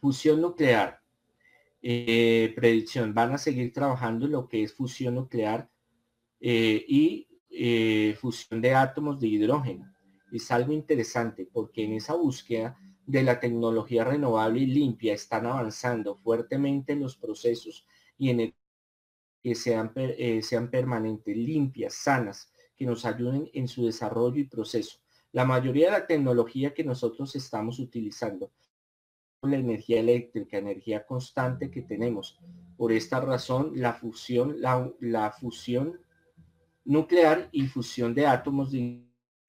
fusión nuclear, eh, predicción, van a seguir trabajando lo que es fusión nuclear eh, y eh, fusión de átomos de hidrógeno. Es algo interesante porque en esa búsqueda de la tecnología renovable y limpia están avanzando fuertemente en los procesos y en el que sean, sean permanentes, limpias, sanas, que nos ayuden en su desarrollo y proceso. La mayoría de la tecnología que nosotros estamos utilizando la energía eléctrica, energía constante que tenemos. Por esta razón, la fusión, la, fusión nuclear y fusión de átomos es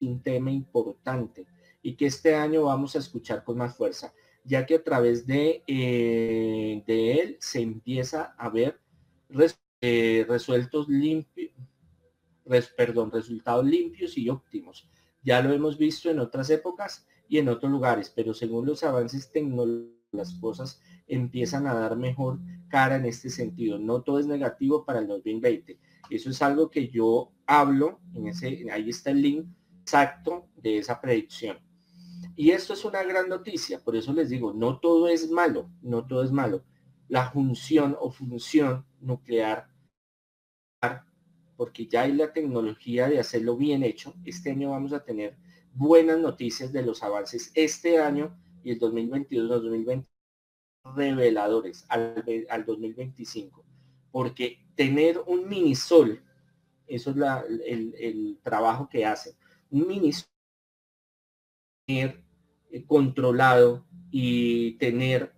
un tema importante y que este año vamos a escuchar con más fuerza, ya que a través de, eh, de él se empieza a ver eh, resueltos limpios, perdón, resultados limpios y óptimos. Ya lo hemos visto en otras épocas y en otros lugares, pero según los avances tecnológicos, las cosas empiezan a dar mejor cara en este sentido. No todo es negativo para el 2020. Eso es algo que yo hablo, en ese, ahí está el link exacto de esa predicción. Y esto es una gran noticia, por eso les digo, no todo es malo, no todo es malo. La función o función nuclear, porque ya hay la tecnología de hacerlo bien hecho, este año vamos a tener buenas noticias de los avances este año y el 2022, 2020 reveladores al, al 2025. Porque tener un mini sol, eso es la, el, el, trabajo que hace, un mini sol tener eh, controlado y tener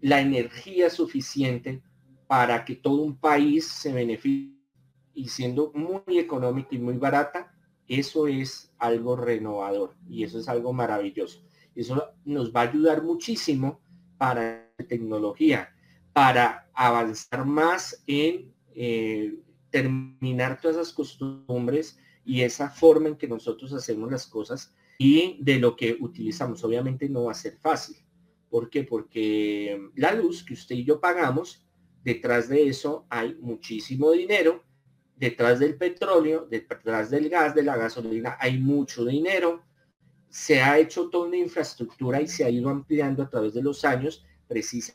la energía suficiente para que todo un país se beneficie y siendo muy económica y muy barata, eso es algo renovador y eso es algo maravilloso. Eso nos va a ayudar muchísimo para tecnología, para avanzar más en eh, terminar todas esas costumbres y esa forma en que nosotros hacemos las cosas y de lo que utilizamos. Obviamente no va a ser fácil. ¿Por qué? Porque la luz que usted y yo pagamos, detrás de eso hay muchísimo dinero detrás del petróleo, detrás del gas, de la gasolina, hay mucho dinero. Se ha hecho toda una infraestructura y se ha ido ampliando a través de los años. Precisa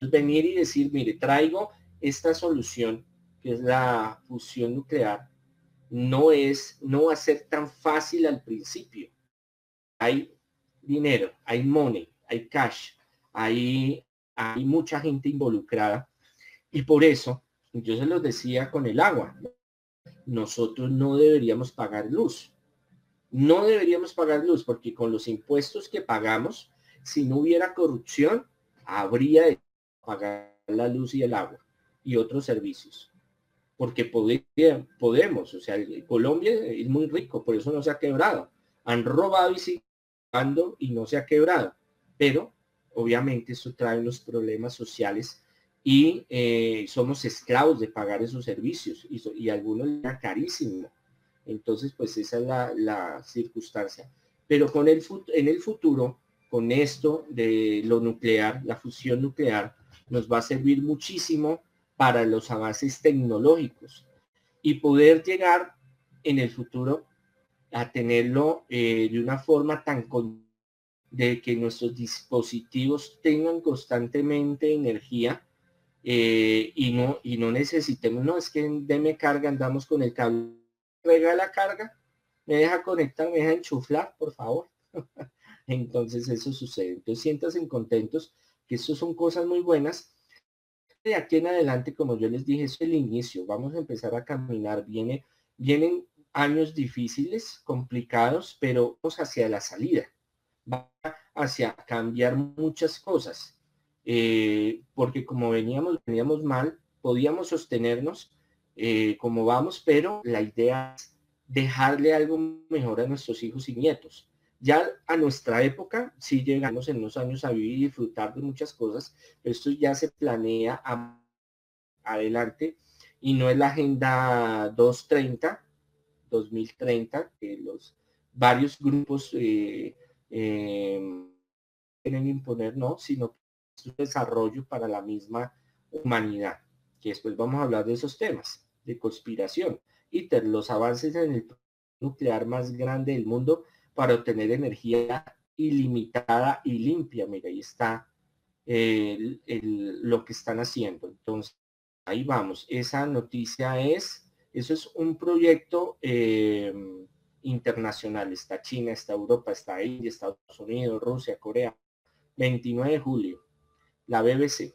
venir y decir, mire, traigo esta solución, que es la fusión nuclear, no es, no va a ser tan fácil al principio. Hay dinero, hay money, hay cash, hay, hay mucha gente involucrada y por eso yo se los decía con el agua. Nosotros no deberíamos pagar luz. No deberíamos pagar luz porque con los impuestos que pagamos, si no hubiera corrupción, habría de pagar la luz y el agua y otros servicios. Porque podemos, o sea, Colombia es muy rico, por eso no se ha quebrado. Han robado y siguen y no se ha quebrado. Pero obviamente eso trae unos problemas sociales y eh, somos esclavos de pagar esos servicios y, y algunos ya carísimo. Entonces, pues esa es la, circunstancia. Pero con el, en el futuro, con esto de lo nuclear, la fusión nuclear, nos va a servir muchísimo para los avances tecnológicos y poder llegar en el futuro a tenerlo eh, de una forma tan de que nuestros dispositivos tengan constantemente energía eh, y no y no necesitemos, no, es que deme carga, andamos con el cable, regala carga, me deja conectar, me deja enchuflar, por favor. Entonces eso sucede. Entonces siéntanse contentos, que eso son cosas muy buenas. De aquí en adelante, como yo les dije, es el inicio. Vamos a empezar a caminar. Viene, vienen años difíciles, complicados, pero vamos hacia la salida. Va hacia cambiar muchas cosas. Eh, porque como veníamos, veníamos mal, podíamos sostenernos eh, como vamos, pero la idea es dejarle algo mejor a nuestros hijos y nietos. Ya a nuestra época, sí llegamos en los años a vivir y disfrutar de muchas cosas, pero esto ya se planea adelante y no es la agenda 230, 2030, que los varios grupos eh, quieren imponer, no, sino desarrollo para la misma humanidad, que después vamos a hablar de esos temas, de conspiración. de los avances en el nuclear más grande del mundo para obtener energía ilimitada y limpia. Mira, ahí está lo que están haciendo. Entonces, ahí vamos. Esa noticia es, eso es un proyecto em, internacional. Está China, está Europa, está India, Estados Unidos, Rusia, Corea. 29 de julio, la BBC.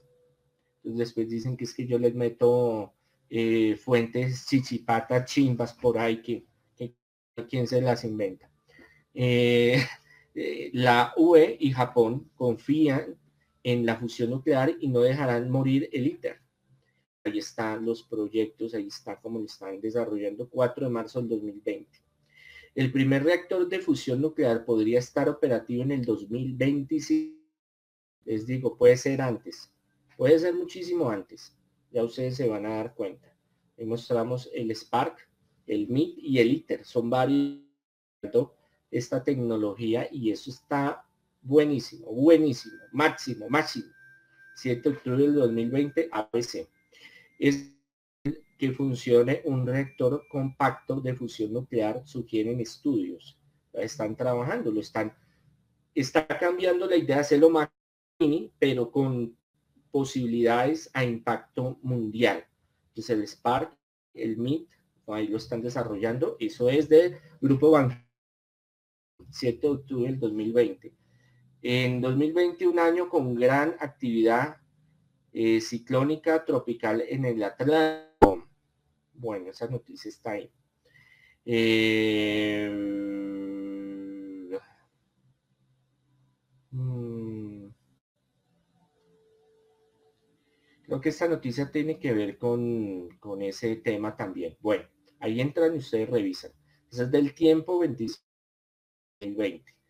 Entonces después dicen que es que yo les meto eh, fuentes chichipatas chimbas por ahí que, que, quién se las inventa. Eh, eh, la UE y Japón confían en la fusión nuclear y no dejarán morir el ITER. Ahí están los proyectos, ahí está como lo están desarrollando 4 de marzo del 2020. El primer reactor de fusión nuclear podría estar operativo en el 2025. Les digo, puede ser antes, puede ser muchísimo antes. Ya ustedes se van a dar cuenta. Mostramos el Spark, el MIT y el ITER. Son varios esta tecnología y eso está buenísimo, buenísimo, máximo, máximo. 7 de octubre del 2020, ABC. Es que funcione un reactor compacto de fusión nuclear, sugieren estudios. Están trabajando, lo están, está cambiando la idea de hacerlo más pero con posibilidades a impacto mundial. Entonces el Spark, el MIT, ahí lo están desarrollando. Eso es del Grupo Banco 7 de octubre del 2020. En 2020, un año con gran actividad eh, ciclónica tropical en el Atlántico. Bueno, esa noticia está ahí. Eh, mm, creo que esta noticia tiene que ver con, con ese tema también. Bueno, ahí entran y ustedes revisan. Ese es del tiempo 25 2020.